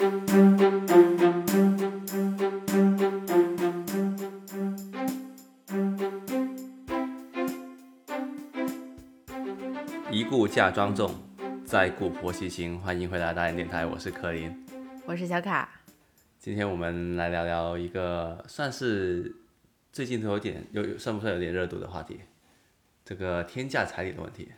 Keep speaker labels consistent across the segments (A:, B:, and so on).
A: 一顾嫁妆重，再顾婆媳情。欢迎回来大连电台，我是柯林。
B: 我是小卡。
A: 今天我们来聊聊一个算是最近都有点有算不算有点热度的话题，这个天价彩礼的问题。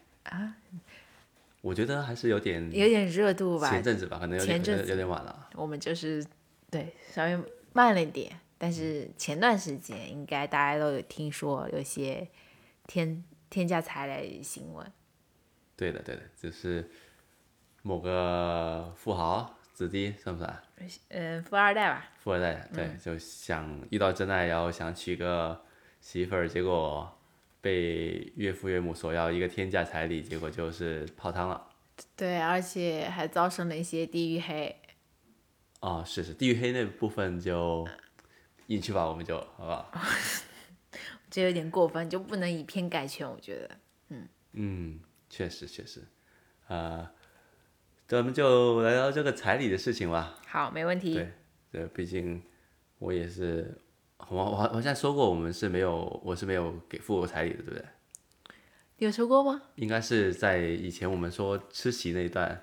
A: 我觉得还是有点
B: 有点热度吧。
A: 前阵子吧，可能有点
B: 前阵子
A: 有点晚了。
B: 我们就是对稍微慢了一点，但是前段时间应该大家都有听说有些天天价彩礼新闻。
A: 对的，对的，就是某个富豪子弟，算不算？
B: 嗯，富二代吧。
A: 富二代，对，就想遇到真爱，然后想娶个媳妇儿，结果被岳父岳母索要一个天价彩礼，结果就是泡汤了。
B: 对，而且还造成了一些地域黑。
A: 哦，是是，地域黑那部分就隐去吧，我们就好不好？
B: 这有点过分，就不能以偏概全，我觉得。嗯
A: 嗯。确实确实，呃，咱们就来聊这个彩礼的事情吧。
B: 好，没问题。
A: 对，对，毕竟我也是，我我我好像说过，我们是没有，我是没有给付过彩礼的，对不对？
B: 有说过吗？
A: 应该是在以前我们说吃席那一段，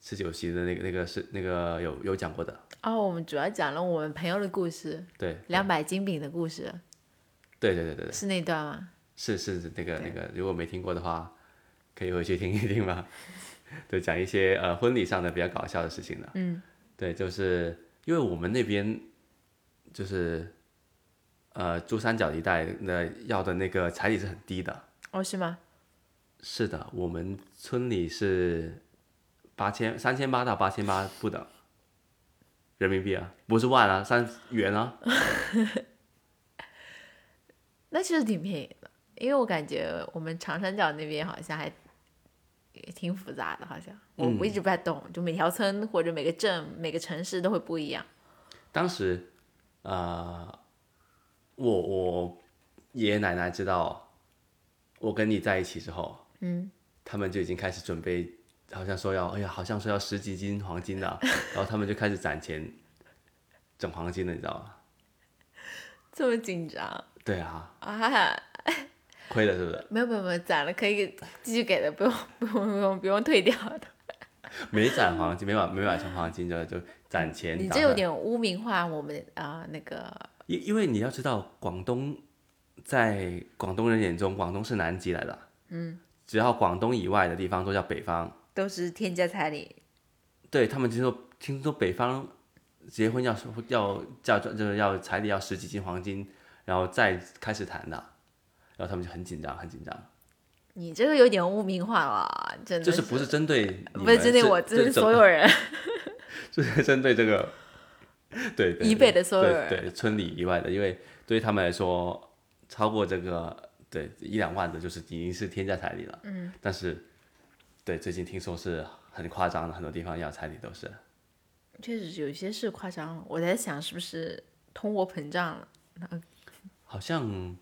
A: 吃酒席的那个那个是那个有有讲过的。
B: 哦，我们主要讲了我们朋友的故事。
A: 对。
B: 两百斤饼的故事。
A: 对对对对对。
B: 是那段吗？
A: 是是那个那个，如果没听过的话。可以回去听一听吗？对，讲一些呃婚礼上的比较搞笑的事情的。
B: 嗯，
A: 对，就是因为我们那边就是呃珠三角一带的要的那个彩礼是很低的。
B: 哦，是吗？
A: 是的，我们村里是八千三千八到八千八不等，人民币啊，不是万啊，三元啊。
B: 那其实挺便宜的，因为我感觉我们长三角那边好像还。也挺复杂的，好像我我一直不太懂，就每条村或者每个镇、每个城市都会不一样。
A: 当时，呃，我我爷爷奶奶知道我跟你在一起之后，
B: 嗯，
A: 他们就已经开始准备，好像说要，哎呀，好像说要十几斤黄金的，然后他们就开始攒钱整黄金了，你知道吗？
B: 这么紧张？
A: 对啊。
B: 啊。
A: 亏了是不是？
B: 没有没有没有，攒了可以继续给的，不用不用不用不用退掉的。
A: 没攒黄金，没买没买成黄金就就攒钱。
B: 你这有点污名化我们啊那个。
A: 因因为你要知道，广东在广东人眼中，广东是南极来的。
B: 嗯。
A: 只要广东以外的地方都叫北方。
B: 都是天价彩礼。
A: 对他们听说听说北方结婚要要嫁妆就是要彩礼要十几斤黄金，然后再开始谈的。然后他们就很紧张，很紧张。
B: 你这个有点污名化了，真的。
A: 就是不是针对，
B: 不是针对我，这是所有人。
A: 就是针对这个，对
B: 以北的所有人，
A: 对村里以外的，因为对于他们来说，超过这个对一两万的，就是已经是天价彩礼了。
B: 嗯。
A: 但是，对最近听说是很夸张的，很多地方要彩礼都是。
B: 确实有些是夸张，我在想是不是通货膨胀了？
A: 好像。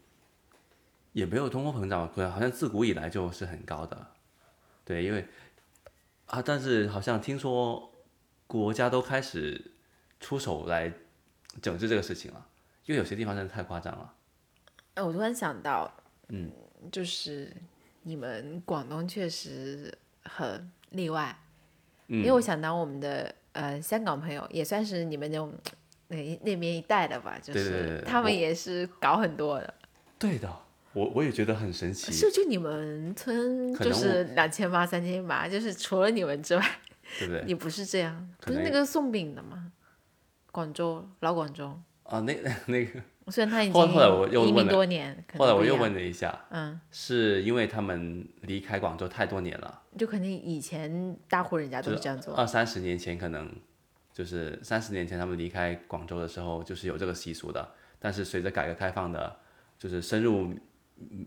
A: 也没有通货膨胀，可好像自古以来就是很高的，对，因为啊，但是好像听说国家都开始出手来整治这个事情了，因为有些地方真的太夸张了。
B: 哎，我突然想到，
A: 嗯，
B: 就是你们广东确实很例外，
A: 因
B: 为我想到我们的呃香港朋友也算是你们那种那那边一带的吧，就是他们也是搞很多的，
A: 对的。我我也觉得很神奇，
B: 是就你们村就是两千八三千八，就是除了你们之外，
A: 对不对？
B: 你不是这样，不是那个送饼的吗？广州老广州。
A: 啊，那 那个
B: 虽然他已经移民多年，
A: 后来我又问了一下，
B: 嗯，
A: 是因为他们离开广州太多年了，
B: 就肯定以前大户人家都是这样做，
A: 二三十年前可能就是三十年前他们离开广州的时候就是有这个习俗的，但是随着改革开放的，就是深入。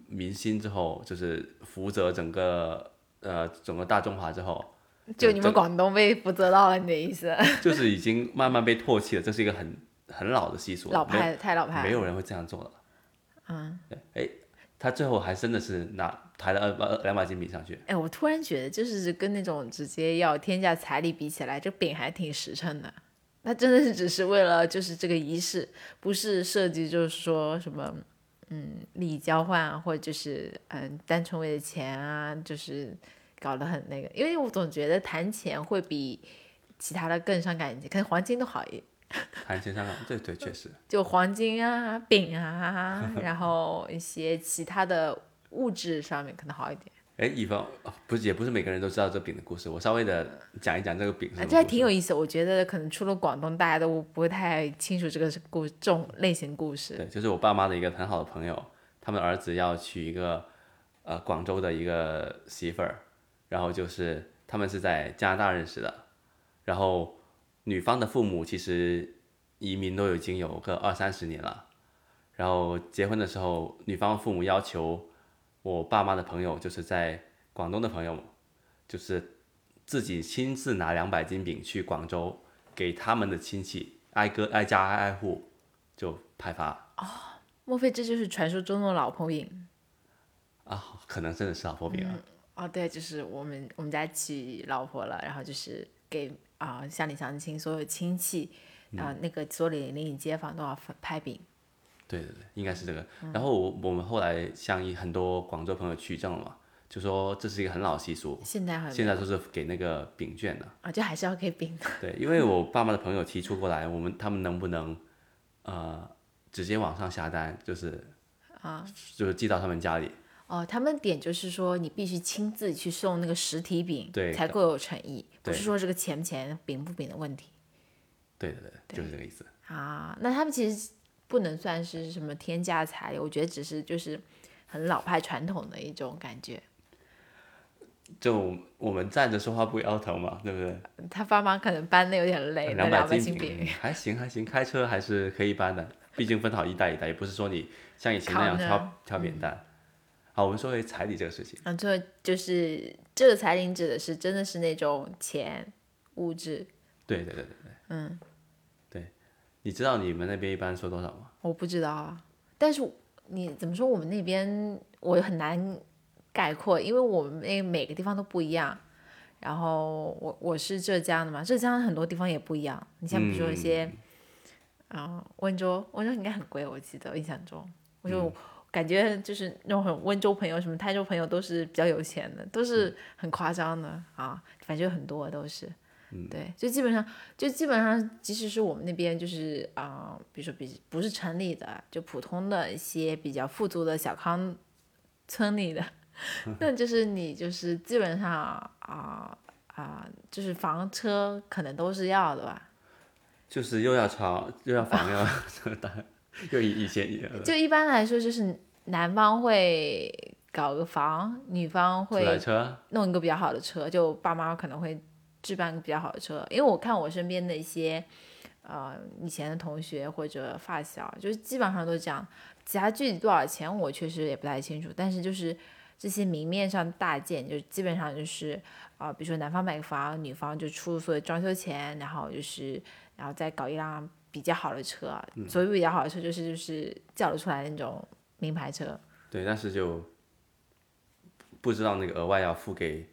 A: 民心之后，就是福泽整个呃整个大中华之后，
B: 就你们广东被福泽到了，你的意思？
A: 就是已经慢慢被唾弃了，这是一个很很老的习俗，
B: 老派太老派，
A: 没有人会这样做的。
B: 嗯，
A: 对，哎，他最后还真的是拿抬了二百两百斤饼上去。
B: 哎，我突然觉得，就是跟那种直接要天价彩礼比起来，这饼还挺实诚的。那真的是只是为了就是这个仪式，不是设计就是说什么嗯利益交换啊，或者就是嗯单纯为了钱啊，就是搞得很那个。因为我总觉得谈钱会比其他的更伤感情，可能黄金都好一点。
A: 谈钱伤感，对对，确实。
B: 就黄金啊、饼啊，然后一些其他的物质上面可能好一点。
A: 哎，以方不是也不是每个人都知道这饼的故事，我稍微的讲一讲这个饼。
B: 这还挺有意思，我觉得可能除了广东，大家都不会太清楚这个故这种类型故事。
A: 对，就是我爸妈的一个很好的朋友，他们儿子要娶一个呃广州的一个媳妇儿，然后就是他们是在加拿大认识的，然后。女方的父母其实移民都已经有个二三十年了，然后结婚的时候，女方父母要求我爸妈的朋友，就是在广东的朋友，就是自己亲自拿两百斤饼去广州，给他们的亲戚挨个挨家挨挨户就派发。
B: 哦，莫非这就是传说中的老婆饼？
A: 啊，可能真的是老婆饼啊。
B: 哦，对，就是我们我们家娶老婆了，然后就是给。啊，乡里乡亲，所有亲戚，啊，那个所里邻里街坊都要拍饼。
A: 对对对，应该是这个。然后我我们后来向一很多广州朋友取证了嘛，就说这是一个很老习俗。
B: 现在
A: 现在都是给那个饼券的。
B: 啊，就还是要给饼的。
A: 对，因为我爸妈的朋友提出过来，我们他们能不能，呃，直接网上下单，就是
B: 啊，
A: 就是寄到他们家里。
B: 哦，他们点就是说你必须亲自去送那个实体饼，
A: 对，
B: 才够有诚意，不是说这个钱不钱、饼不饼的问题。
A: 对对对，就是这个意思。
B: 啊，那他们其实不能算是什么天价彩礼，我觉得只是就是很老派传统的一种感觉。
A: 就我们站着说话不腰疼嘛，对不对？
B: 他爸妈可能搬的有点累，
A: 两
B: 百
A: 斤饼还行还行，开车还是可以搬的，毕竟分好一袋一袋，也不是说你像以前那样挑挑扁担。好，我们说回彩礼这个事情。
B: 嗯，这就是这个彩礼指的是真的是那种钱物质。
A: 对对对对对。
B: 嗯，
A: 对，你知道你们那边一般收多少吗？
B: 我不知道啊，但是你怎么说我们那边我很难概括，因为我们那每个地方都不一样。然后我我是浙江的嘛，浙江很多地方也不一样。你像比如说一些，啊，温州，温州应该很贵，我记得印象中，我就。感觉就是那种很温州朋友，什么台州朋友都是比较有钱的，都是很夸张的啊，反正很多都是，对，就基本上就基本上，即使是我们那边就是啊，比如说比不是城里的，就普通的一些比较富足的小康村里的，那就是你就是基本上啊啊，就是房车可能都是要的吧，
A: 就是又要车又要房要车单。就以以前
B: 就一般来说，就是男方会搞个房，女方会弄一个比较好的车，就爸妈可能会置办个比较好的车。因为我看我身边的一些呃以前的同学或者发小，就是基本上都这样。其他具体多少钱我确实也不太清楚，但是就是这些明面上大件，就基本上就是啊，比如说男方买个房，女方就出所有装修钱，然后就是然后再搞一辆。比较好的车，所谓比较好的车就是就是叫得出来那种名牌车。
A: 对，但是就不知道那个额外要付给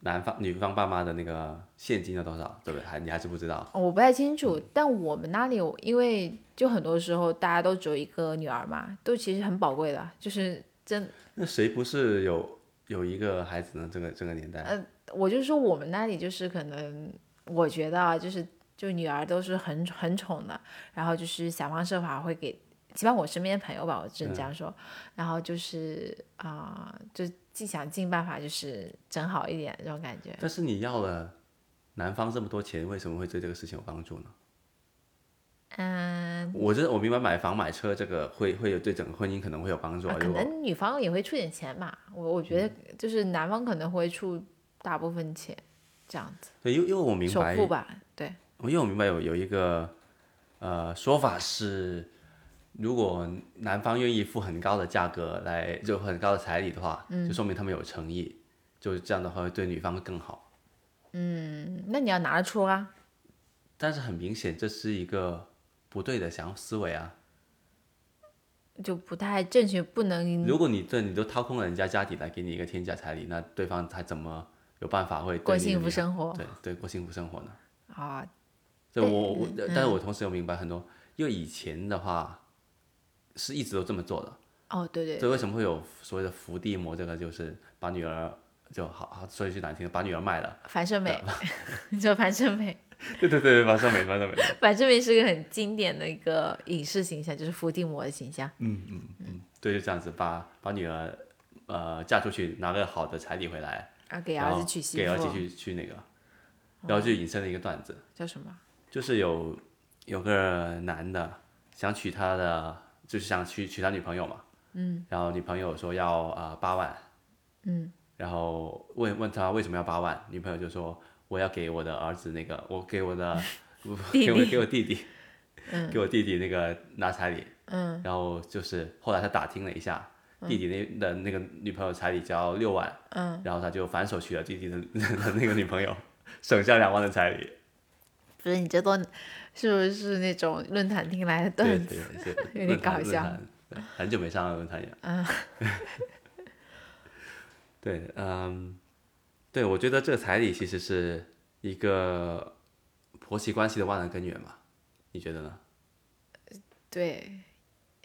A: 男方女方爸妈的那个现金要多少，对不对？还你还是不知道？
B: 我不太清楚，但我们那里因为就很多时候大家都只有一个女儿嘛，都其实很宝贵的，就是真。
A: 那谁不是有有一个孩子呢？这个这个年代？
B: 呃，我就说我们那里就是可能，我觉得啊，就是。就女儿都是很很宠的，然后就是想方设法会给，起码我身边的朋友吧，我只能这样说。然后就是啊，就既想尽办法就是整好一点这种感觉。
A: 但是你要了男方这么多钱，为什么会对这个事情有帮助呢？
B: 嗯，
A: 我这我明白买房买车这个会会有对整个婚姻可能会有帮助。
B: 可能女方也会出点钱嘛，我我觉得就是男方可能会出大部分钱这样子。
A: 对，因为因为我明白。
B: 首付吧，对。
A: 因为我明白有有一个呃说法是，如果男方愿意付很高的价格来就很高的彩礼的话，就说明他们有诚意，就这样的话会对女方会更好。
B: 嗯，那你要拿得出啊。
A: 但是很明显这是一个不对的想思维啊。
B: 就不太正确，不能
A: 如果你对你都掏空了人家家底来给你一个天价彩礼，那对方他怎么有办法会
B: 过幸福生活
A: 对对过幸福生活呢？
B: 啊。
A: 对我我，但是我同时又明白很多，因为以前的话是一直都这么做的，
B: 哦，对对
A: 所以为什么会有所谓的伏地魔？这个就是把女儿就好好说一句难听的，把女儿卖了。
B: 樊胜美，你说樊胜美，
A: 对对对，樊胜美，樊胜美。
B: 樊胜美是个很经典的一个影视形象，就是伏地魔的形象。
A: 嗯嗯嗯对，就这样子把把女儿呃嫁出去，拿个好的彩礼回来，
B: 啊，给儿子娶媳妇
A: 给儿子
B: 妇，
A: 去去那个，然后就引申了一个段子，
B: 叫什么？
A: 就是有有个男的想娶他的，就是想娶娶他女朋友嘛，嗯，然后女朋友说要呃八万，嗯，然后问问他为什么要八万，女朋友就说我要给我的儿子那个，我给我的
B: 弟
A: 给我
B: 弟
A: 给我弟弟，给我弟弟那个拿彩礼，
B: 嗯，
A: 然后就是后来他打听了一下。弟弟那的那个女朋友彩礼只要六万，嗯，然后他就反手娶了弟弟的 的那个女朋友，省下两万的彩礼。
B: 不是你这段是不是那种论坛听来的
A: 对
B: 段子？
A: 对对，
B: 有 点搞笑
A: 很久没上了论坛了。
B: 嗯，
A: 对，嗯，对，我觉得这个彩礼其实是一个婆媳关系的万能根源嘛，你觉得呢？
B: 对，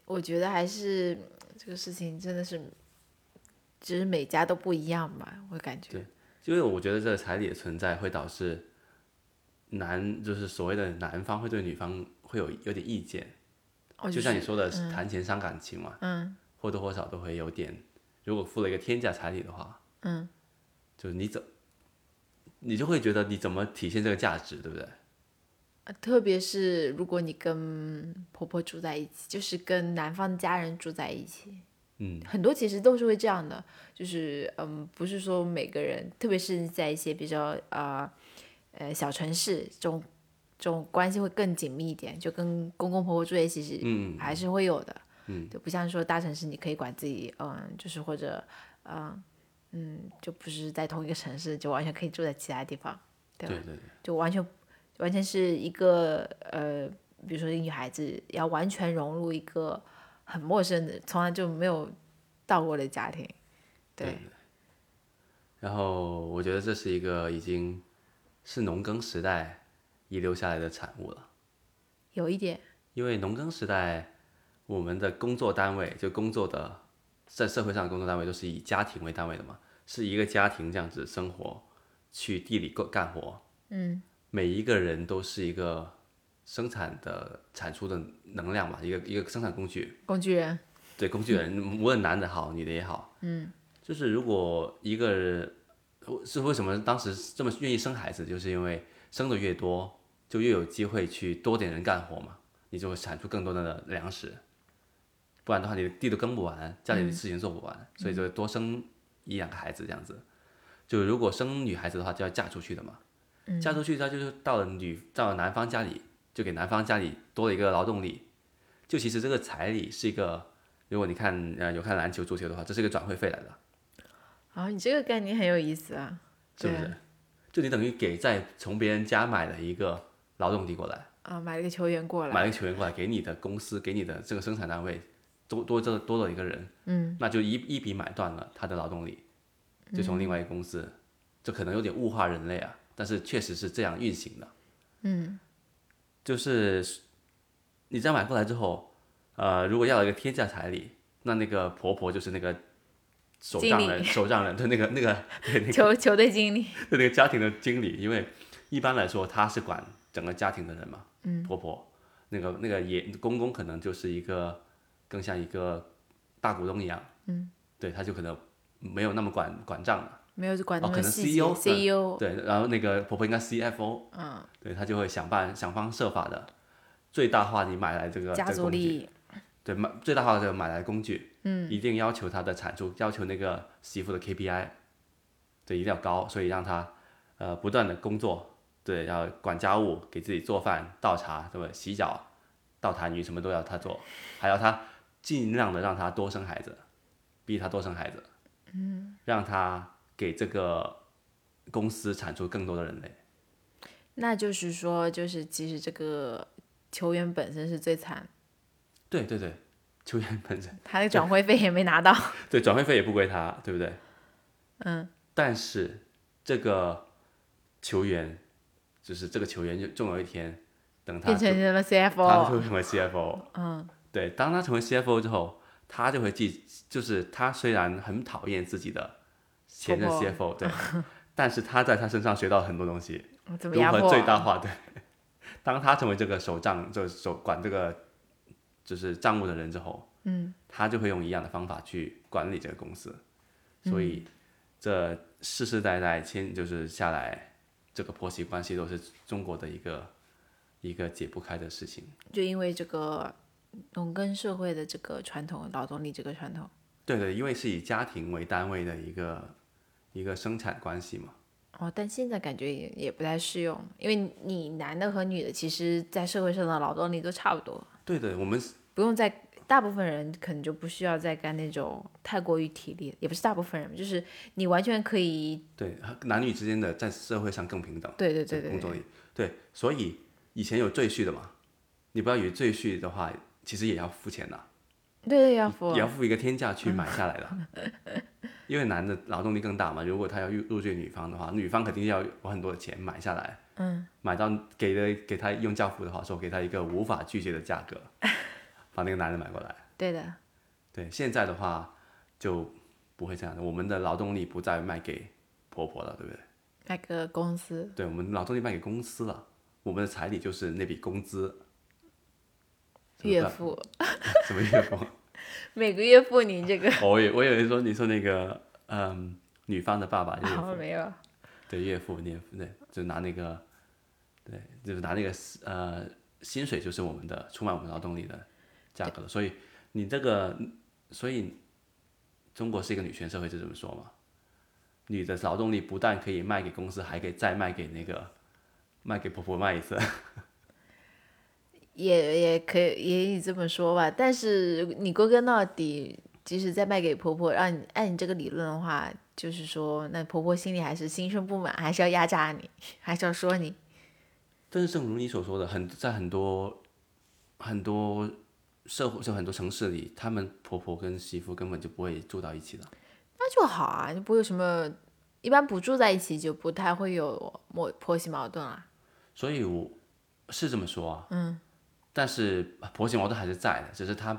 B: 我觉得还是这个事情真的是，只是每家都不一样吧，我感觉。
A: 对因为我觉得这个彩礼的存在会导致男，就是所谓的男方会对女方会有有点意见，
B: 哦，
A: 就像你说的，谈钱伤感情嘛，
B: 嗯，
A: 或多或少都会有点。如果付了一个天价彩礼的话，
B: 嗯，
A: 就是你怎，你就会觉得你怎么体现这个价值，对不对？
B: 呃特别是如果你跟婆婆住在一起，就是跟男方家人住在一起，
A: 嗯，
B: 很多其实都是会这样的，就是嗯，不是说每个人，特别是在一些比较呃呃小城市，这种这种关系会更紧密一点，就跟公公婆婆住在一起是
A: 嗯
B: 还是会有的，
A: 嗯，
B: 就不像说大城市你可以管自己，嗯，就是或者嗯嗯，就不是在同一个城市，就完全可以住在其他地方，对吧？
A: 对对对。
B: 就完全完全是一个呃，比如说一个女孩子要完全融入一个很陌生的，从来就没有到过的家庭，对，
A: 然后我觉得这是一个已经是农耕时代遗留下来的产物了，
B: 有一点，
A: 因为农耕时代我们的工作单位就工作的在社会上的工作单位都是以家庭为单位的嘛，是一个家庭这样子生活，去地里干干活，嗯，每一个人都是一个生产的产出的能量嘛，一个一个生产工具，
B: 工具人，
A: 对工具人，无论男的好，女的也好，嗯，就是如果一个人是为什么当时这么愿意生孩子，就是因为生的越多，就越有机会去多点人干活嘛，你就会产出更多的粮食，不然的话你的地都耕不完，家里的事情做不完，所以就多生一两个孩子这样子。就如果生女孩子的话，就要嫁出去的嘛，嫁出去她就是到了女到了男方家里，就给男方家里多了一个劳动力。就其实这个彩礼是一个，如果你看呃有看篮球、足球的话，这是一个转会费来的，
B: 啊，你这个概念很有意思啊，
A: 是不是？就你等于给在从别人家买了一个劳动力过来，
B: 啊，买了个球员过来，
A: 买了一个球员过来，给你的公司、给你的这个生产单位多多这多了一个人，嗯，那就一一笔买断了他的劳动力，就从另外一个公司，这可能有点物化人类啊，但是确实是这样运行的，嗯，就是你这样买过来之后，呃，如果要一个天价彩礼，那那个婆婆就是那个手账人，手账人，对那个那个对那个。
B: 球球队经理，
A: 对那个家庭的经理，因为一般来说他是管整个家庭的人嘛，嗯，婆婆，那个那个爷公公可能就是一个更像一个大股东一样，嗯，对，他就可能没有那么管管账了，
B: 没有管那
A: 哦可能
B: 么细
A: CEO
B: 节，CEO，
A: 对，然后那个婆婆应该 CFO，
B: 嗯，
A: 对他就会想办想方设法的最大化你买来这个
B: 家族利益，
A: 对，买最大化的买来工具，嗯，一定要求他的产出，要求那个媳妇的 KPI，对，一定要高，所以让他呃不断的工作，对，要管家务，给自己做饭、倒茶，对吧？洗脚、倒痰盂什么都要他做，还要他尽量的让他多生孩子，逼他多生孩子，嗯，让他给这个公司产出更多的人类。
B: 那就是说，就是其实这个球员本身是最惨，
A: 对对对，球员本身
B: 他的转会费也没拿到。
A: 对转会费也不归他，对不对？
B: 嗯。
A: 但是这个球员，就是这个球员，就终有一天，等他
B: 变成了 CFO 他。
A: 会成为 CFO。
B: 嗯。
A: 对，当他成为 CFO 之后，他就会记，就是他虽然很讨厌自己的前任 CFO，对，但是他在他身上学到很多东西？如何最大化对。当他成为这个手账，就手管这个就是账务的人之后，
B: 嗯，
A: 他就会用一样的方法去管理这个公司，
B: 嗯
A: 所以这世世代代牵就是下来，这个婆媳关系都是中国的一个一个解不开的事情。
B: 就因为这个农耕社会的这个传统，劳动力这个传统。
A: 对对，因为是以家庭为单位的一个一个生产关系嘛。
B: 哦，但现在感觉也也不太适用，因为你男的和女的，其实在社会上的劳动力都差不多，
A: 对的，我们
B: 不用再大部分人可能就不需要再干那种太过于体力，也不是大部分人，就是你完全可以，
A: 对男女之间的在社会上更平等。
B: 对对对对对，
A: 工作力，对，所以以前有赘婿的嘛，你不要以为赘婿的话，其实也要付钱的，
B: 对对要付
A: 也，要付一个天价去买下来的，因为男的劳动力更大嘛，如果他要入入赘女方的话，女方肯定要有很多的钱买下来，
B: 嗯，
A: 买到给的给他用教父的话说，给他一个无法拒绝的价格，把那个男的买过来。
B: 对的，
A: 对，现在的话就不会这样的，我们的劳动力不再卖给婆婆了，对不对？
B: 卖给公司，
A: 对，我们劳动力卖给公司了，我们的彩礼就是那笔工资。
B: 岳父，
A: 什么岳父？
B: 每个月付你这个，
A: 哦我以我以为说你说那个嗯，女方的爸爸岳父，
B: 哦没有，
A: 对岳父岳父对，就拿那个，对，就是拿那个呃薪水就是我们的出卖我们劳动力的价格了。所以你这个，所以中国是一个女权社会，就这么说嘛。女的劳动力不但可以卖给公司，还可以再卖给那个卖给婆婆卖一次。
B: 也也可以也可以这么说吧，但是你归根到底，即使再卖给婆婆，让你按你这个理论的话，就是说，那婆婆心里还是心生不满，还是要压榨你，还是要说你。
A: 但是正如你所说的，很在很多很多社会，就很多城市里，他们婆婆跟媳妇根本就不会住到一起的。
B: 那就好啊，就不会有什么，一般不住在一起就不太会有婆婆媳矛盾啊。
A: 所以我是这么说啊，嗯，但是婆媳矛盾还是在的，只是他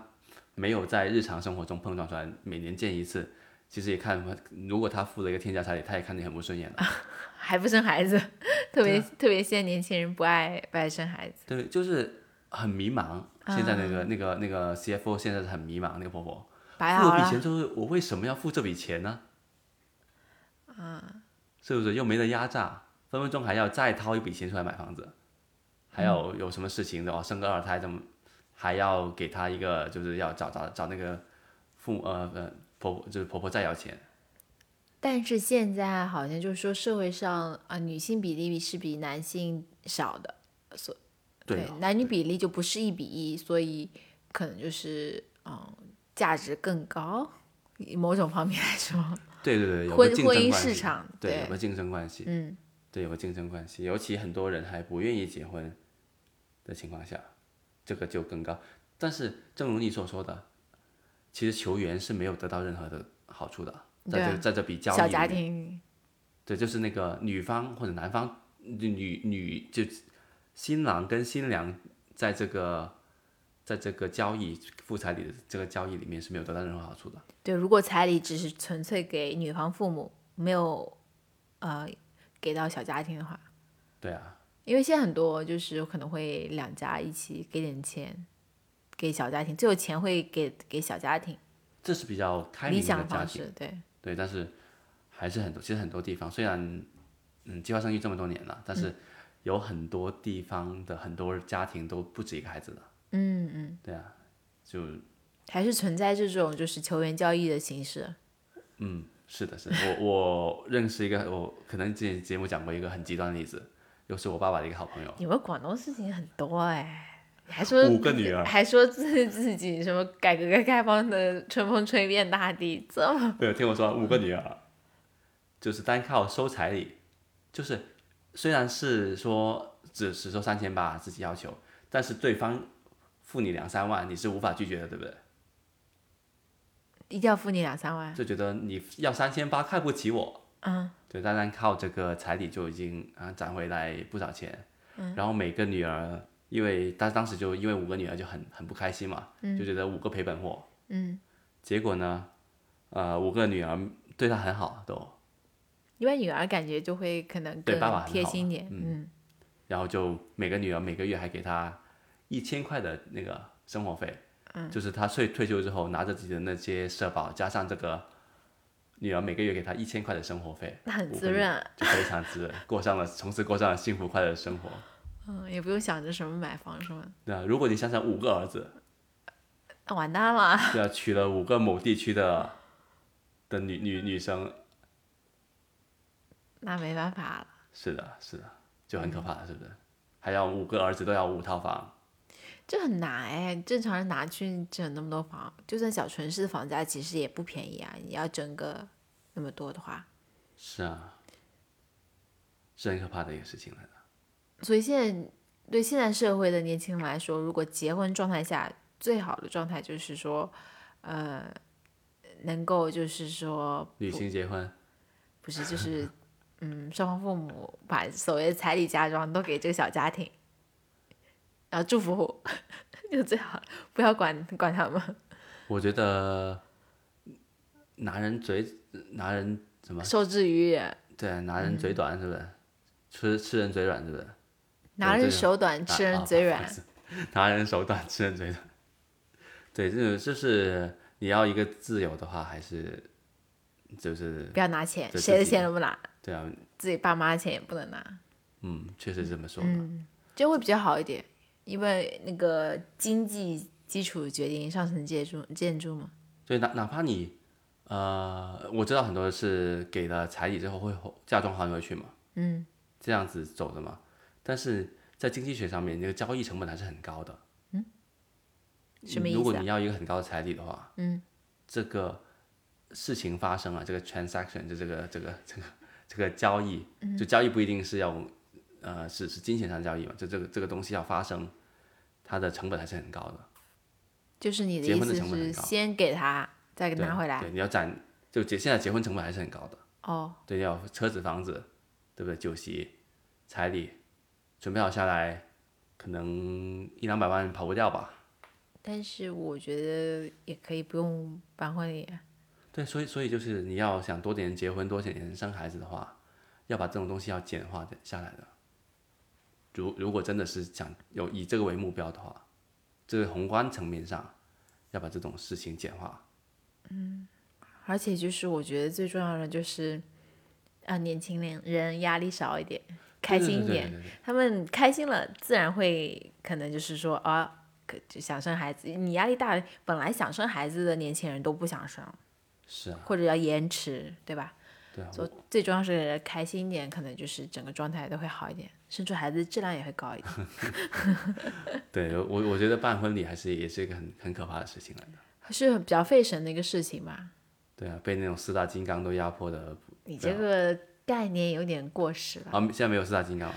A: 没有在日常生活中碰撞出来。每年见一次，其实也看，如果他付了一个天价彩礼，他也看你很不顺眼的。
B: 还不生孩子，特别、特别现在年轻人不爱不爱生孩子。
A: 对，就是很迷茫。现在那个、那个那个 CFO 现在是很迷茫，那个婆婆付了笔钱，之后，我为什么要付这笔钱呢？啊是不是又没得压榨？分分钟还要再掏一笔钱出来买房子，还有有什么事情的话，生个二胎怎么还要给他一个，就是要找找找那个父母呃呃婆婆就是婆婆再要钱。
B: 但是现在好像就是说社会上啊、女性比例是比男性少的，所
A: 对
B: 男女比例就不是一比一，所以可能就是嗯价值更高，某种方面来说，
A: 对对对，有个
B: 婚婚姻市场
A: 对有个竞争关系，
B: 嗯，
A: 对有个竞争关系，尤其很多人还不愿意结婚的情况下，这个就更高。但是正如你所说的，其实球员是没有得到任何的好处的，在这在这笔交易
B: 庭
A: 对，就是那个女方或者男方，女女就新郎跟新娘在这个在这个交易付彩礼的这个交易里面是没有得到任何好处的。
B: 对，如果彩礼只是纯粹给女方父母，没有呃给到小家庭的话，
A: 对啊，
B: 因为现在很多就是有可能会两家一起给点钱给小家庭，最有钱会给给小家庭，
A: 这是比较开
B: 理
A: 明的家庭，
B: 想方式，对，
A: 对，但是还是很多，其实很多地方虽然嗯计划生育这么多年了，但
B: 嗯。
A: 是有很多地方的很多家庭都不止一个孩子的。
B: 嗯嗯，
A: 对啊，就
B: 还是存在这种就是球员交易的形式，
A: 嗯，是的，是的，我我认识一个，我可能之前节目讲过一个很极端的例子，又是我爸爸的一个好朋友，
B: 你们广东事情很多哎，还说
A: 五个女儿。
B: 还说自自己什么改革开放的春风吹遍大地，这么
A: 没有听我说五个女儿，就是单靠收彩礼，就是虽然是说只只收三千八自己要求，但是对方付你两三万，你是无法拒绝的，对不对？
B: 一定要付你两三万。
A: 就觉得你要三千八看不起我，
B: 嗯，
A: 对，单单靠这个彩礼就已经啊攒回来不少钱，嗯，然后每个女儿，因为当当时就因为五个女儿就很很不开心嘛，就觉得五个赔本货，
B: 嗯，
A: 结果呢，呃，五个女儿对她很好都，
B: 因为女儿感觉就会可能更
A: 对爸爸很
B: 贴心一点，嗯，
A: 然后就每个女儿每个月还给她一千块的那个生活费，嗯，就是她退退休之后拿着自己的那些社保，加上这个女儿每个月给她一千块的生活费，
B: 那很滋润啊，
A: 就非常滋润，过上了从此过上了幸福快乐的生活。
B: 嗯，也不用想着什么买房什么，
A: 对啊，如果你想想五个儿子，
B: 那完蛋了。
A: 对啊，娶了五个某地区的的女女女生，
B: 那没办法了。
A: 是的，是的，就很可怕了，是不是？还要五个儿子都要五套房，
B: 这很难哎，正常人拿去整那么多房，就算小城市的房价其实也不便宜啊。你要整个那么多的话，
A: 是啊，是很可怕的一个事情来的。
B: 所以现在对现在社会的年轻人来说，如果结婚状态下最好的状态就是说，呃，能够就是说
A: 旅行结婚，
B: 不是就是嗯，双方父母把所谓的彩礼嫁妆都给这个小家庭，然后祝福我 就最好，不要管管他们，
A: 我觉得拿人嘴拿人什么？
B: 受制于人，
A: 对啊，拿人嘴短是不是？吃吃人嘴软是不是？
B: 拿人手短，吃人嘴软。
A: 拿人手短，吃人嘴短。对，这种就是你要一个自由的话，还是就是
B: 不要拿钱，谁的钱都不拿，
A: 对啊，
B: 自己爸妈的钱也不能拿，
A: 嗯，确实这么说。
B: 这样会比较好一点，因为那个经济基础决定上层建筑建筑嘛。
A: 所以哪哪怕你呃，我知道很多是给了彩礼之后会嫁妆还回去嘛，
B: 嗯，
A: 这样子走的嘛。但是在经济学上面，那个交易成本还是很高的。
B: 嗯什么意思啊
A: 如果你？要一个很高的彩礼的话，
B: 嗯，
A: 这个事情发生了，这个 transaction 就这个这个这个这个交易，
B: 嗯
A: 就交易不一定是要呃是是金钱上交易嘛，就这个这个东西要发生，它的成本还是很高的。
B: 就是你的意
A: 结婚的
B: 思
A: 成本很高
B: 是先给他，再给拿回来。
A: 对，你要攒，就结现在结婚成本还是很高的。
B: 哦，
A: 对，要车子、房子，对不对？酒席、彩礼，准备好下来，可能一两百万跑不掉吧。
B: 但是我觉得也可以不用办婚礼。
A: 对，所以所以就是你要想多点人结婚，多点人生孩子的话，要把这种东西要简化的下来的。如如果真的是想有以这个为目标的话，这个宏观层面上要把这种事情简化。
B: 而且就是我觉得最重要的就是，让年轻人人压力少一点，开心一点。
A: 对对对对对
B: 他们开心了，自然会可能就是说啊，就想生孩子。你压力大，本来想生孩子的年轻人都不想生，
A: 是啊，
B: 或者要延迟，对吧？
A: 对啊，
B: 所最重要是开心一点，可能就是整个状态都会好一点，生出孩子质量也会高一点。
A: 对我我觉得办婚礼还是也是一个很很可怕的事情来的。
B: 是比较费神的一个事情吧？
A: 对啊，被那种四大金刚都压迫的。
B: 你这个概念有点过时了。
A: 啊，现在没有四大金刚了。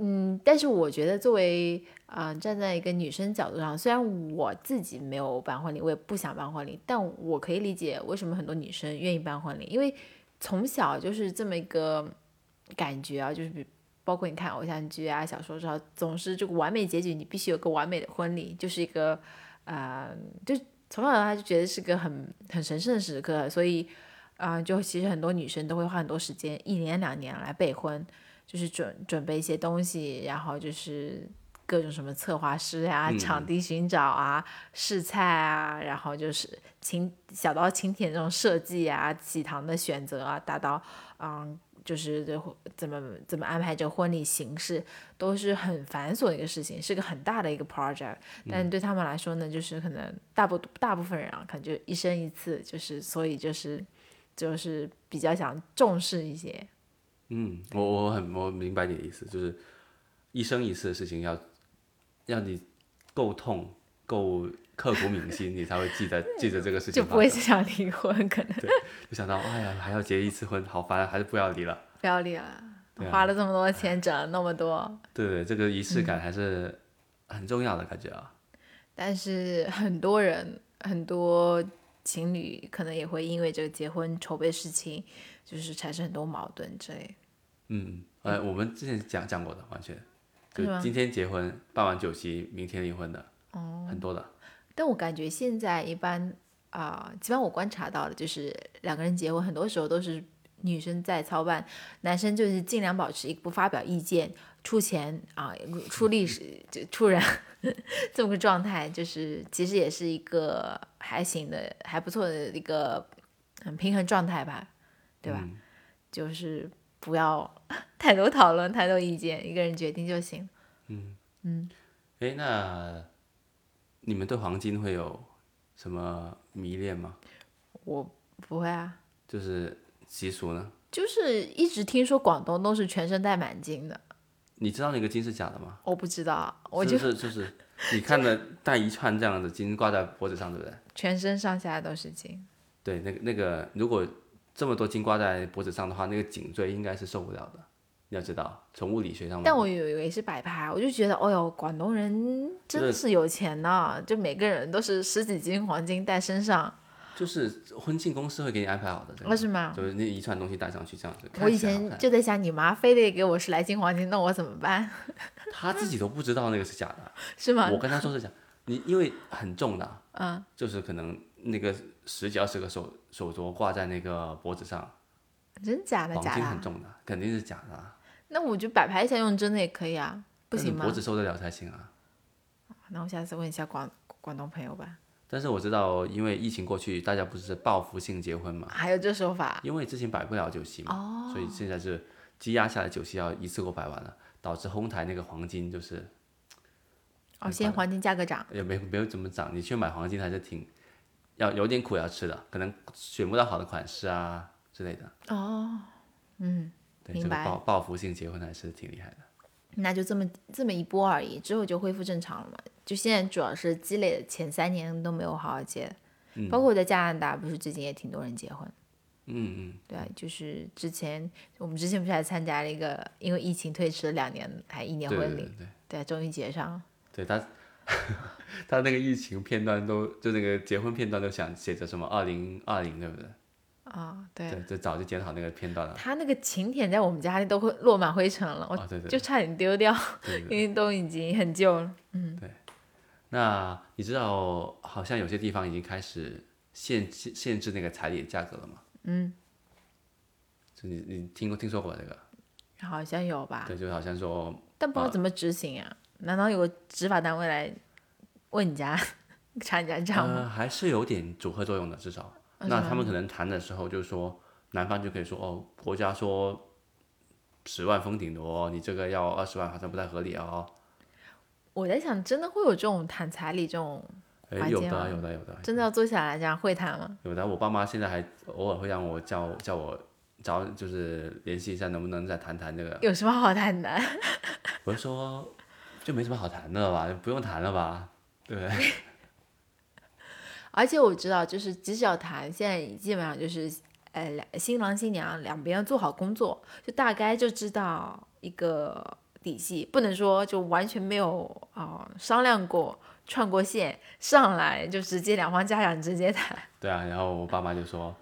B: 嗯，但是我觉得作为啊、呃站在一个女生角度上，虽然我自己没有办婚礼，我也不想办婚礼，但我可以理解为什么很多女生愿意办婚礼，因为从小就是这么一个感觉啊，就是比包括你看偶像剧啊、小说上，总是这个完美结局，你必须有个完美的婚礼，就是一个呃，就从小到大就觉得是个很很神圣的时刻，所以啊、就其实很多女生都会花很多时间，一年两年来备婚。就是准准备一些东西，然后就是各种什么策划师呀、
A: 嗯
B: 场地寻找啊、试菜啊，然后就是请小到请帖这种设计啊、喜糖的选择啊，大到嗯，就是这怎么怎么安排这个婚礼形式，都是很繁琐的一个事情，是个很大的一个 project。但对他们来说呢，就是可能大部大部分人啊，可能就一生一次，就是所以就是就是比较想重视一些。
A: 嗯，我我很我明白你的意思，就是一生一次的事情要要你够痛、够刻骨铭心，你才会记得记得这个事情。
B: 就不会想离婚，可能
A: 就想到，哎呀，还要结一次婚，好烦啊，还是不要离了。
B: 不要离了，
A: 啊
B: 花了这么多钱，整了那么多，
A: 对对，这个仪式
B: 嗯
A: 感还是很重要的感觉啊。
B: 但是很多人很多情侣可能也会因为这个结婚筹备事情，就是产生很多矛盾之类。
A: 嗯，呃，我们之前讲讲过的，完全就今天结婚办完酒席，明天离婚的，哦，很多的。
B: 但我感觉现在一般啊、基本上我观察到的，就是两个人结婚，很多时候都是女生在操办，男生就是尽量保持一个不发表意见、出钱啊、出力是就出人 这么个状态，就是其实也是一个还行的、还不错的一个很平衡状态吧，对吧？就是不要太多讨论、太多意见，一个人决定就行。
A: 嗯嗯哎，那你们对黄金会有什么迷恋吗？
B: 我不会啊。
A: 就是习俗呢？
B: 就是一直听说广东都是全身戴满金的，
A: 你知道那个金是假的吗？
B: 我不知道，我
A: 就
B: 就是
A: 就 是你看的戴一串这样的金挂在脖子上，对不对？
B: 全身上下都是金。
A: 对，那个那个，如果这么多金挂在脖子上的话，那个颈椎应该是受不了的。你要知道，从物理学上，
B: 但我以为是摆拍，我就觉得，哦哟，广东人真是有钱呐、就每个人都是十几斤黄金带身上，
A: 就是婚庆公司会给你安排好的，这个
B: 为什么？
A: 就是那一串东西带上去这样子。
B: 我以前就在想，你妈非得给我十来斤黄金，那我怎么办？
A: 他自己都不知道那个是假的，
B: 是吗？
A: 我跟他说是假，你因为很重的，
B: 嗯，
A: 就是可能那个十几二十个手手镯挂在那个脖子上，
B: 真假的假的啊？
A: 金很重的，肯定是假的啊，
B: 那我就摆拍一下用真的也可以啊，不行吗
A: 脖？子受得了才行啊。
B: 那我下次问一下广广东朋友吧。
A: 但是我知道，因为疫情过去，大家不是报复性结婚嘛，
B: 还有这说法，
A: 因为之前摆不了酒席嘛，所以现在是积压下来酒席要一次过摆完了，导致哄抬那个黄金就是
B: 哦，现在黄金价格涨。
A: 也没没有怎么涨。你去买黄金还是挺要有点苦要吃的，可能选不到好的款式啊之类的。
B: 哦，嗯，
A: 对，这个
B: 明白
A: 报报复性结婚还是挺厉害的。
B: 那就这么这么一波而已，之后就恢复正常了嘛。就现在主要是积累的前三年都没有好好结，包括我在加拿大，不是最近也挺多人结婚。
A: 嗯嗯，
B: 对啊，就是之前我们之前不是还参加了一个，因为疫情推迟了两年还一年婚礼，
A: 对对
B: 对啊，终于结上了。
A: 对，他 他那个疫情片段都就那个结婚片段都想写着什么二零二零对不对？
B: 啊、对，
A: 对，就早就剪好那个片段了。
B: 他那个请帖在我们家里都会落满灰尘了，我就差点丢掉，
A: 对对对。
B: 因为都已经很旧了。
A: 嗯，对那你知道，好像有些地方已经开始限限限制那个彩礼的价格了吗？
B: 嗯，
A: 就你你听过听说过这个？
B: 好像有吧，
A: 对，就好像说，
B: 但不知道怎么执行啊？难道有个执法单位来问你家 查你家账吗？
A: 呃，还是有点阻吓作用的，至少。那他们可能谈的时候就说，男方就可以说，哦，国家说十万封顶的哦，你这个要二十万，好像不太合理哦。
B: 我在想，真的会有这种谈彩礼这种，
A: 哎，有
B: 环节吗
A: 的，有的，有的，
B: 真的要坐下来这样会谈吗？
A: 有的。我爸妈现在还偶尔会让我叫叫我找，就是联系一下，能不能再谈谈这个。
B: 有什么好谈的？
A: 我就说，就没什么好谈的了吧，不用谈了吧，对不对？
B: 而且我知道，就是即使要谈，现在基本上就是，呃，两新郎新娘两边要做好工作，就大概就知道一个底细，不能说就完全没有啊、商量过、串过线，上来就直接两方家长直接谈。
A: 对啊，然后我爸妈就说，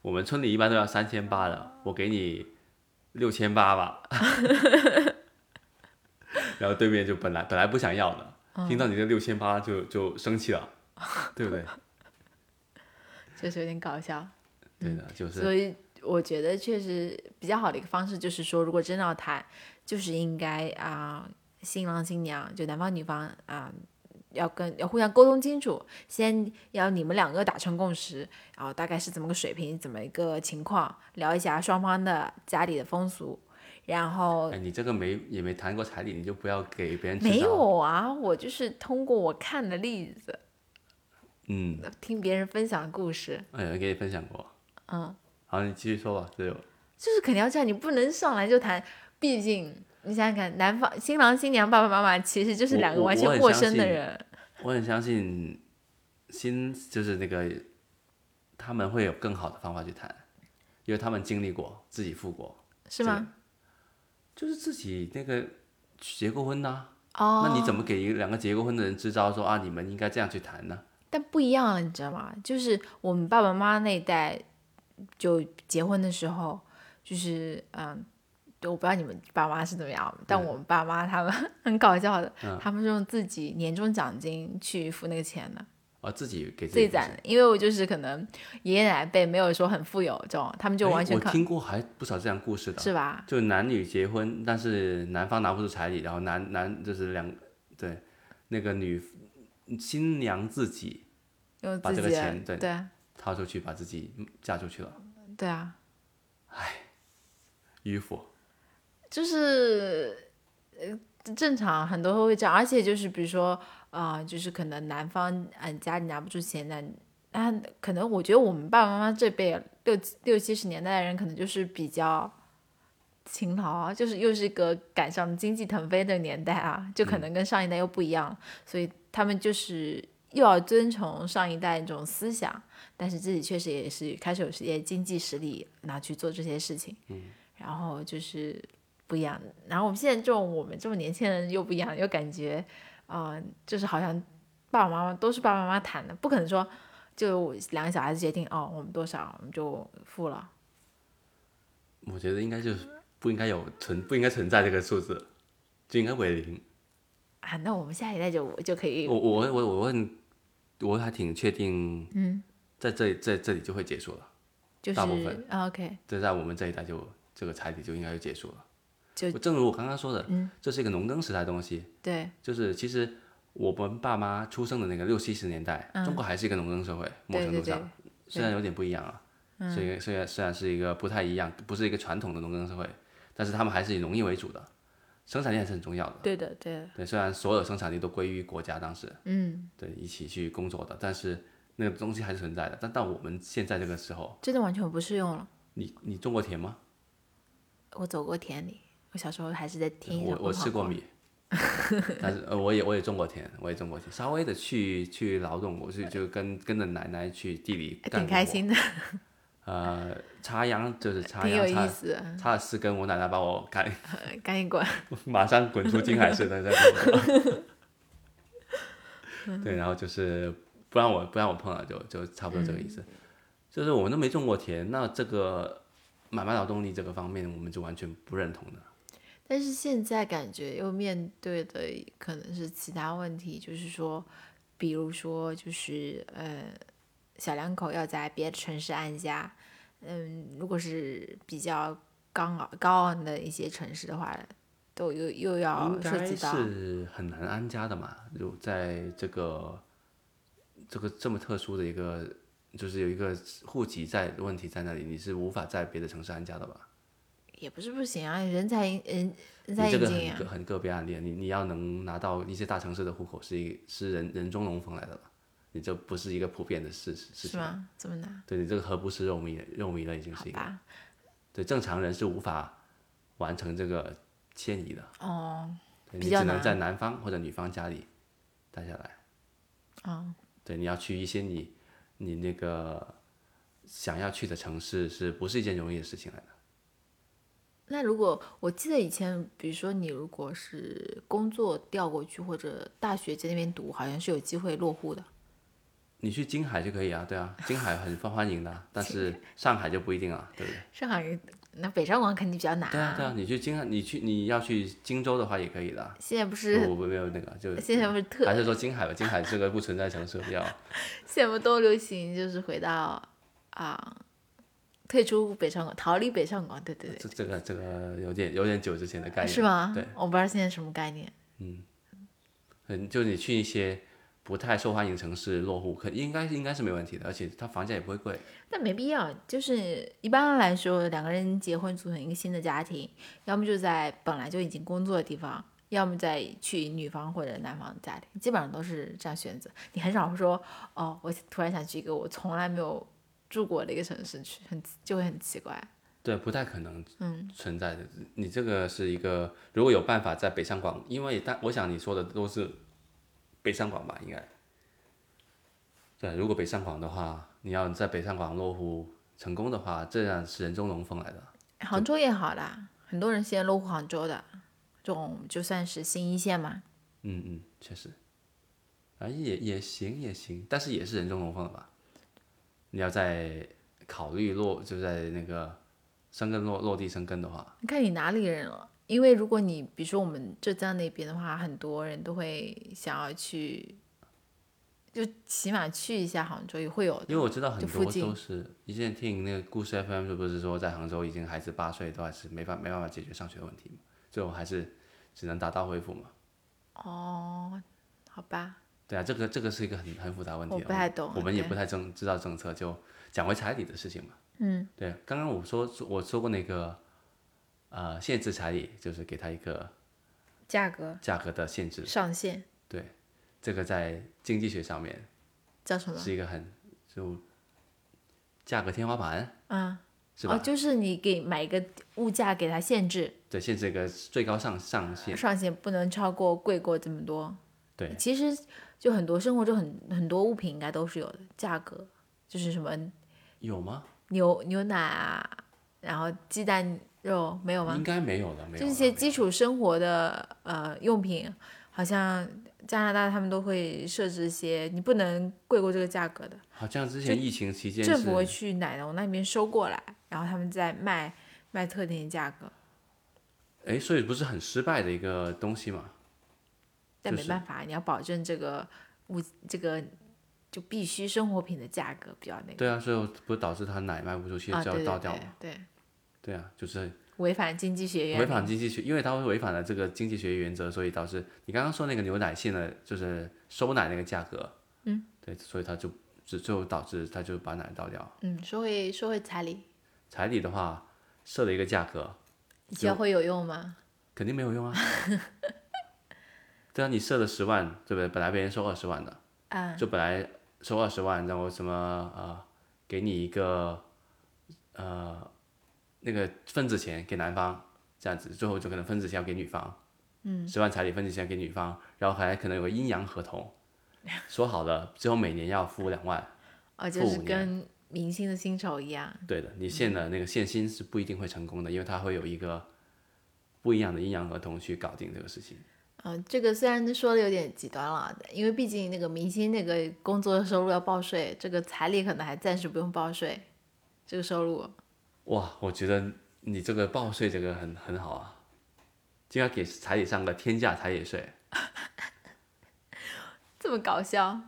A: 我们村里一般都要三千八的，我给你六千八吧。然后对面就本来本来不想要的，听到你这六千八就就生气了，对不对？
B: 确实有点搞笑。
A: 对的，就是
B: 所以我觉得确实比较好的一个方式就是说，如果真的要谈，就是应该啊、新郎新娘就男方女方啊、要跟要互相沟通清楚，先要你们两个达成共识，然后大概是怎么个水平，怎么一个情况，聊一下双方的家里的风俗，然后
A: 哎，你这个没也没谈过彩礼，你就不要给别人制
B: 没。有啊，我就是通过我看的例子，
A: 嗯，
B: 听别人分享故事，
A: 哎，有人给你分享过。
B: 嗯，
A: 好，你继续说吧，这有
B: 就是肯定要这样，你不能上来就谈，毕竟你想想看，男方新郎新娘爸爸妈妈其实就是两个完全陌生的人，
A: 我很相信新就是那个他们会有更好的方法去谈，因为他们经历过，自己付过，
B: 是吗？
A: 就是自己那个结过婚呐、
B: 哦，
A: 那你怎么给一两个结过婚的人支招说啊，你们应该这样去谈呢？
B: 但不一样了，你知道吗？就是我们爸爸妈妈那一代，就结婚的时候，就是嗯，我不知道你们爸妈是怎么样，但我们爸妈他们 很搞笑的，他们是用自己年终奖金去付那个钱的，
A: 哦，自己给
B: 自己
A: 己
B: 攒的。因为我就是可能爷爷奶奶辈没有说很富有这种，他们就
A: 哎
B: 完全靠
A: 我听过还不少这样故事的，
B: 是吧？
A: 就男女结婚，但是男方拿不出彩礼，然后男男就是两对那个女新娘自己把这个钱对
B: 对啊
A: 掏出去，把自己嫁出去了，
B: 对啊，
A: 迂腐。
B: 就是呃正常很多都会这样，而且就是比如说啊、呃就是可能男方嗯家里拿不出钱那那，可能我觉得我们爸爸妈妈这辈六六七十年代的人，可能就是比较勤劳啊，就是又是一个赶上经济腾飞的年代啊，就可能跟上一代又不一样，所以他们就是又要遵从上一代那种思想，但是自己确实也是开始有些经济实力拿去做这些事情，然后就是不一样。然后我们现在这种我们这么年轻人又不一样，又感觉，啊，就是好像爸爸妈妈都是爸爸妈妈谈的，不可能说就两个小孩子决定哦，我们多少我们就付了。
A: 我觉得应该就是不应该有存不应该存在这个数字，就应该为零。
B: 啊，那我们下一代就就可以
A: 我我我我问，我还挺确定，嗯，在这里在这里就会结束了，
B: 就是
A: 大部分
B: 啊 OK，
A: 这在我们这一代就这个彩礼就应该就结束了。
B: 就
A: 正如我刚刚说的，这是一个农耕时代的东西，
B: 对，
A: 就是其实我们爸妈出生的那个六七十年代，中国还是一个农耕社会，某
B: 对对对
A: 程度上，虽然有点不一样啊，虽然虽然虽然是一个不太一样，不是一个传统的农耕社会，但是他们还是以农业为主的，生产力还是很重要的。
B: 对的对的，
A: 对，虽然所有生产力都归于国家当时，
B: 嗯，
A: 对，一起去工作的，但是那个东西还是存在的。但到我们现在这个时候，
B: 真的完全不适用了。
A: 你你种过田吗？
B: 我走过田里，我小时候还是在田野
A: 我我吃过米，但是呃我也我也种过田，我也种过田，稍微的去去劳动，我是就跟跟着奶奶去地里干。
B: 挺开心的，
A: 呃，插秧就是插秧，插。插了四根，我奶奶把我赶，
B: 呃赶紧滚！
A: 马上滚出金海市的。对，然后就是不让我不让我碰了，就就差不多这个意思。就是我们都没种过田，那这个买卖劳动力这个方面，我们就完全不认同的。
B: 但是现在感觉又面对的可能是其他问题，就是说，比如说就是呃，小两口要在别的城市安家，嗯，如果是比较高昂高昂的一些城市的话，都又又要涉及到，
A: 是很难安家的嘛。就在这个这个这么特殊的一个，就是有一个户籍在问题在那里，你是无法在别的城市安家的吧？
B: 也不是不行啊，人才人人才
A: 这个
B: 引进啊
A: 很个，很个别案例，你你要能拿到一些大城市的户口是一是人人中龙凤来的了，你这不是一个普遍的事事事情。
B: 是吗？这么难？
A: 对你这个何不食肉糜肉糜了，已经是一个对正常人是无法完成这个迁移的。
B: 哦，
A: 你只能在男方或者女方家里待下来。
B: 哦，
A: 对，你要去一些你你那个想要去的城市，是不是一件容易的事情来的？
B: 那如果我记得以前，比如说你如果是工作调过去，或者大学在那边读，好像是有机会落户的。
A: 你去金海就可以啊，对啊，金海很受欢迎的，但是上海就不一定啊，对不对？
B: 上海人那北上广肯定比较难
A: 对啊，对啊，你去金海，你去你要去荆州的话也可以的啊。
B: 现在不是
A: 不不没有那个，就
B: 现在不是特
A: 还是说金海吧，金海这个不存在城市比较。
B: 现在不都流行就是回到啊、退出北上广，逃离北上广，对对
A: 这这个这个有点有点久之前的概，念，
B: 是吗？
A: 对，
B: 我不知道现在什么概念。
A: 嗯，就你去一些不太受欢迎的城市落户，可应该应该是没问题的，而且它房价也不会贵。
B: 但没必要，就是一般来说，两个人结婚组成一个新的家庭，要么就在本来就已经工作的地方，要么再去女方或者男方的家庭，基本上都是这样选择。你很少说，哦，我突然想去一个我从来没有住过的一个城市去，很就会很奇怪。
A: 对，不太可能存在的。你这个是一个，如果有办法在北上广，因为但我想你说的都是北上广吧，应该。对，如果北上广的话，你要在北上广落户成功的话，这样是人中龙凤来的。
B: 杭州也好啦，很多人现在落户杭州的，这种就算是新一线嘛。
A: 嗯嗯，确实。啊，也也行也行，但是也是人中龙凤的吧？你要在考虑落就在那个生根落落地生根的话，
B: 你看你哪里人了？因为如果你比如说我们浙江那边的话，很多人都会想要去，就起码去一下杭州也会有。
A: 因为我知道很多都是一之前听那个故事 FM 就不是说在杭州已经孩子八岁都还是没法没办法解决上学的问题嘛，最后还是只能打道回府嘛。
B: 哦，好吧，
A: 对啊，这个这个是一个很很复杂问题
B: 不太懂。
A: 我们也不太政知道政策，就讲回彩礼的事情嘛。嗯，对，刚刚我说我说过那个呃限制彩礼，就是给他一个
B: 价格
A: 价格的限制，
B: 上限
A: 对，这个在经济学上面
B: 叫什么？
A: 是一个很就价格天花板，
B: 嗯，
A: 是吧？
B: 哦，就是你给买一个物价给它限制
A: 对，限制一个最高上上限，
B: 上限，不能超过贵过这么多。
A: 对，
B: 其实就很多生活中很很多物品应该都是有的价格，就是什么
A: 有吗？
B: 牛牛奶啊，然后鸡蛋肉没有吗？
A: 应该没有的，没有
B: 这
A: 了
B: 些基础生活的呃用品，好像加拿大他们都会设置一些，你不能贵过这个价格的。
A: 好像之前疫情期间
B: 政府会，去奶农那边收过来，然后他们再卖卖特定的价格，
A: 哎，所以不是很失败的一个东西嘛？
B: 但没办法，你要保证这个物这个就必须生活品的价格比较那个
A: 对啊，所以不是导致他奶卖不出去
B: 啊，
A: 就要倒掉嘛？
B: 对，
A: 对啊，就是
B: 违反经济学原
A: 违反经济学，因为他会违反了这个经济学原则，所以导致你刚刚说那个牛奶现在就是收奶那个价格，嗯，对，所以他就只最后导致他就把奶倒掉。
B: 嗯，说回说回彩礼，
A: 彩礼的话设了一个价格，
B: 你教会有用吗？
A: 肯定没有用啊。对啊，你设了十万，对不对？本来别人收二十万的，
B: 啊，
A: 就本来收二十万，然后什么呃，给你一个呃那个份子钱给男方，这样子，最后就可能份子钱要给女方，嗯，十万彩礼份子钱给女方，然后还可能有个阴阳合同，说好了最后每年要付两万，
B: 哦，就是跟明星的薪酬一样，
A: 对的，你现的那个现薪是不一定会成功的，因为他会有一个不一样的阴阳合同去搞定这个事情。
B: 嗯，这个虽然说的有点极端了，因为毕竟那个明星那个工作收入要报税，这个彩礼可能还暂时不用报税，这个收入。
A: 哇，我觉得你这个报税这个很很好啊，就要给彩礼上个天价彩礼税。
B: 这么搞笑，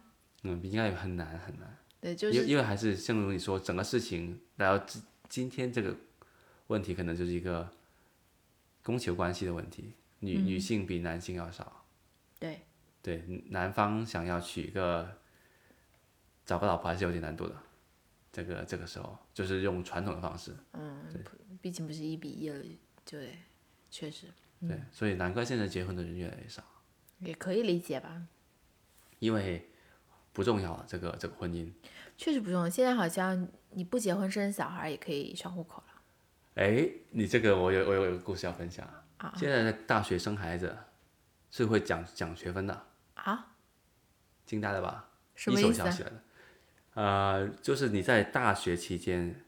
A: 嗯，应该很难很难，
B: 对，就是
A: 因为因为还是正如你说，整个事情来到今今天这个问题，可能就是一个供求关系的问题，女、女性比男性要少，
B: 对，
A: 对，男方想要娶一个找个老婆还是有点难度的，这个这个时候就是用传统的方式，嗯
B: 毕竟不是一比一了，就得确实。
A: 对，所以难怪现在结婚的人越来越少，
B: 也可以理解吧，
A: 因为不重要了，这个这个婚姻，
B: 确实不重要。现在好像你不结婚生小孩也可以上户口了。
A: 哎，你这个我有我有一个故事要分享。
B: 啊
A: 现在的大学生孩子是会讲讲学分的，
B: 啊？
A: 惊呆了吧？
B: 什
A: 一
B: 么意思啊？
A: 手消息来的。呃，就是你在大学期间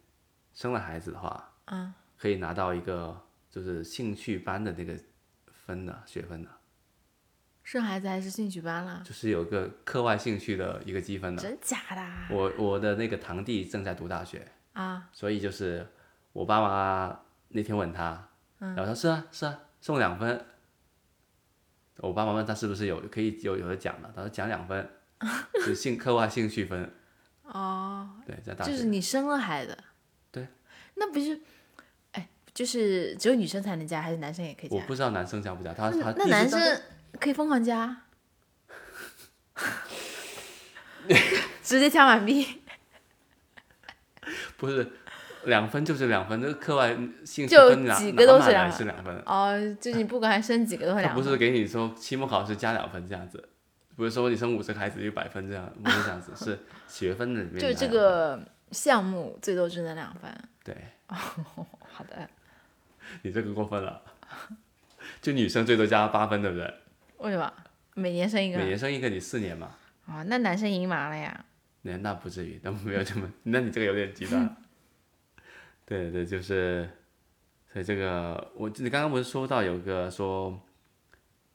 A: 生了孩子的话，
B: 嗯，
A: 可以拿到一个就是兴趣班的那个分的学分的，
B: 生孩子还是兴趣班了？
A: 就是有个课外兴趣的一个积分的。
B: 真假的啊？
A: 我我的那个堂弟正在读大学，
B: 啊，
A: 所以就是我爸妈那天问他，然后他说是啊是啊，送两分。我爸妈问他是不是有可以有有的奖的，他说奖两分，是兴课外兴趣分。
B: 哦，
A: 对，在大学。
B: 就是你生了孩子，
A: 对，
B: 那不是，哎，就是只有女生才能加，还是男生也可以加？
A: 我不知道男生加不加，他他
B: 那男生可以疯狂加，直接加满币，
A: 不是两分就是两分，这个课外兴趣
B: 就
A: 分哪
B: 几个都是两
A: 分，
B: 哦，就你不管生几个都会
A: 他不
B: 两分。
A: 是给你说期末考试加两分这样子，不是说你生五十个孩子就百分这样，不是这样子，是学分里面
B: 就这个项目最多只能两分。
A: 对。
B: 好的，
A: 你这个过分了，就女生最多加八分，对不对？
B: 为什么每年生一个
A: 每？年生一个，你四年嘛，
B: 哦，那男生赢麻了呀。
A: 那那不至于，那没有这么，那你这个有点极端了。对对，就是，所以这个我你刚刚不是说到有个说，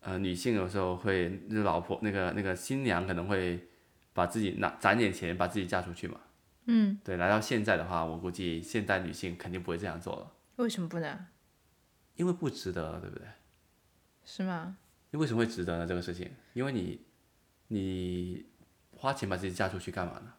A: 呃，女性有时候会，那老婆那个那个新娘可能会把自己拿攒点钱，把自己嫁出去嘛。嗯，对，来到现在的话，我估计现代女性肯定不会这样做了，
B: 为什么不能？
A: 因为不值得，对不对？
B: 是吗？
A: 你为为什么会值得呢？这个事情，因为你你花钱把自己嫁出去干嘛呢？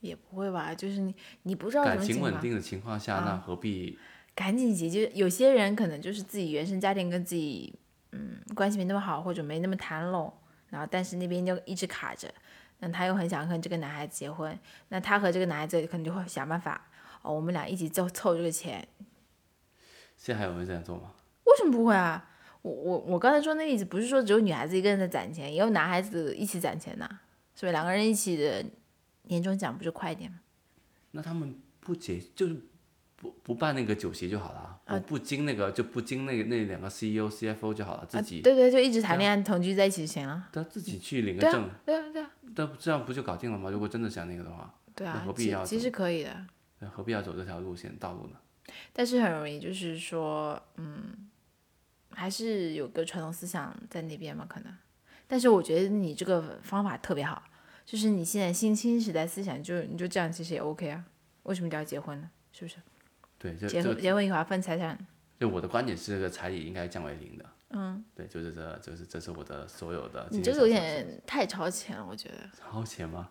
B: 也不会吧，就是你你不知道什
A: 感
B: 么情
A: 稳定的情况下，那何必？
B: 赶紧结。就有些人可能就是自己原生家庭跟自己嗯关系没那么好，或者没那么谈拢，然后但是那边就一直卡着，那他又很想跟这个男孩子结婚，那他和这个男孩子可能就会想办法哦，我们俩一起凑凑这个钱，
A: 现在还有人这样做吗？
B: 为什么不会啊？我我我刚才说那例子不是说只有女孩子一个人在攒钱，也有男孩子一起攒钱呐，是吧？两个人一起的年终奖不就快一点吗？
A: 那他们不结就是不不办那个酒席就好了，不经那个就不经那个那两个 CEO、CFO 就好了，自
B: 啊，
A: 己
B: 对对，就一直谈恋爱同居在一起就行了。
A: 他自己去领个
B: 对
A: 证，
B: 啊，对啊，对啊，
A: 那这样不就搞定了吗？如果真的想那个的话，
B: 对啊
A: 那何，必要走
B: 其实可以的。
A: 那何必要走这条路线道路呢？
B: 但是很容易就是说，嗯，还是有个传统思想在那边嘛，可能。但是我觉得你这个方法特别好，就是你现在新新时代思想，就你就这样其实也 OK 啊。为什么一定要结婚呢？是不是？
A: 对，就
B: 结婚结婚以后还分财产，
A: 就我的观点是，这个彩礼应该降为零的。嗯，对，就是这，就是这是我的所有的。
B: 你这个有点太超前了，我觉得。
A: 超前吗？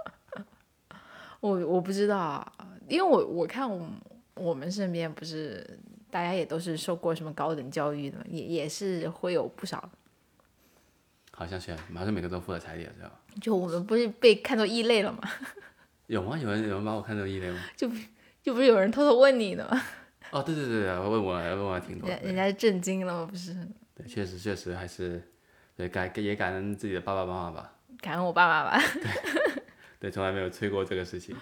B: 我我不知道啊，因为我我看我们我们身边不是大家也都是受过什么高等教育的嘛，也也是会有不少。
A: 好像是，好像每个都付了彩礼了，是吧？
B: 就我们不是被看作异类了吗？
A: 有吗？有人有人把我看作异类吗？
B: 就就不是有人偷偷问你的吗？
A: 哦，对对对对，问我问我还挺多
B: 人。人家震惊了吗？不是，
A: 对，确实确实还是，对感也感恩自己的爸爸妈妈吧。
B: 感恩我爸爸吧。
A: 对，从来没有催过这个事情。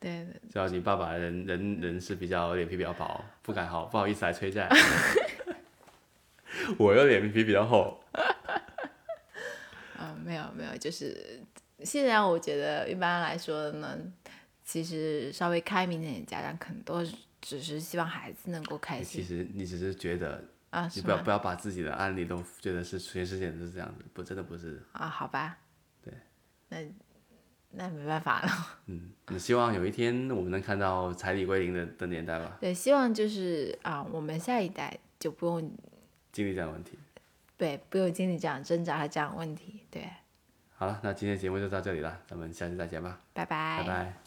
B: 对对，
A: 主要你爸爸人人人是比较脸皮比较薄，不敢好不好意思来催债。我又脸皮比较厚。
B: 啊、没有没有，就是现在我觉得一般来说呢，其实稍微开明点的家长可能都只是希望孩子能够开心其
A: 实你只是觉得，
B: 啊，
A: 你不要不要把自己的案例都觉得是全世界都是这样子，不真的不是。
B: 啊，好吧。
A: 对。
B: 那那没办法了。
A: 嗯，你希望有一天我们能看到彩礼归零的的年代吧，
B: 对，希望就是啊，我们下一代就不用
A: 经历这样的问题。
B: 对不用经历这样挣扎和这样的问题。对，
A: 好了，那今天节目就到这里了，咱们下期再见吧，
B: 拜拜。
A: 拜拜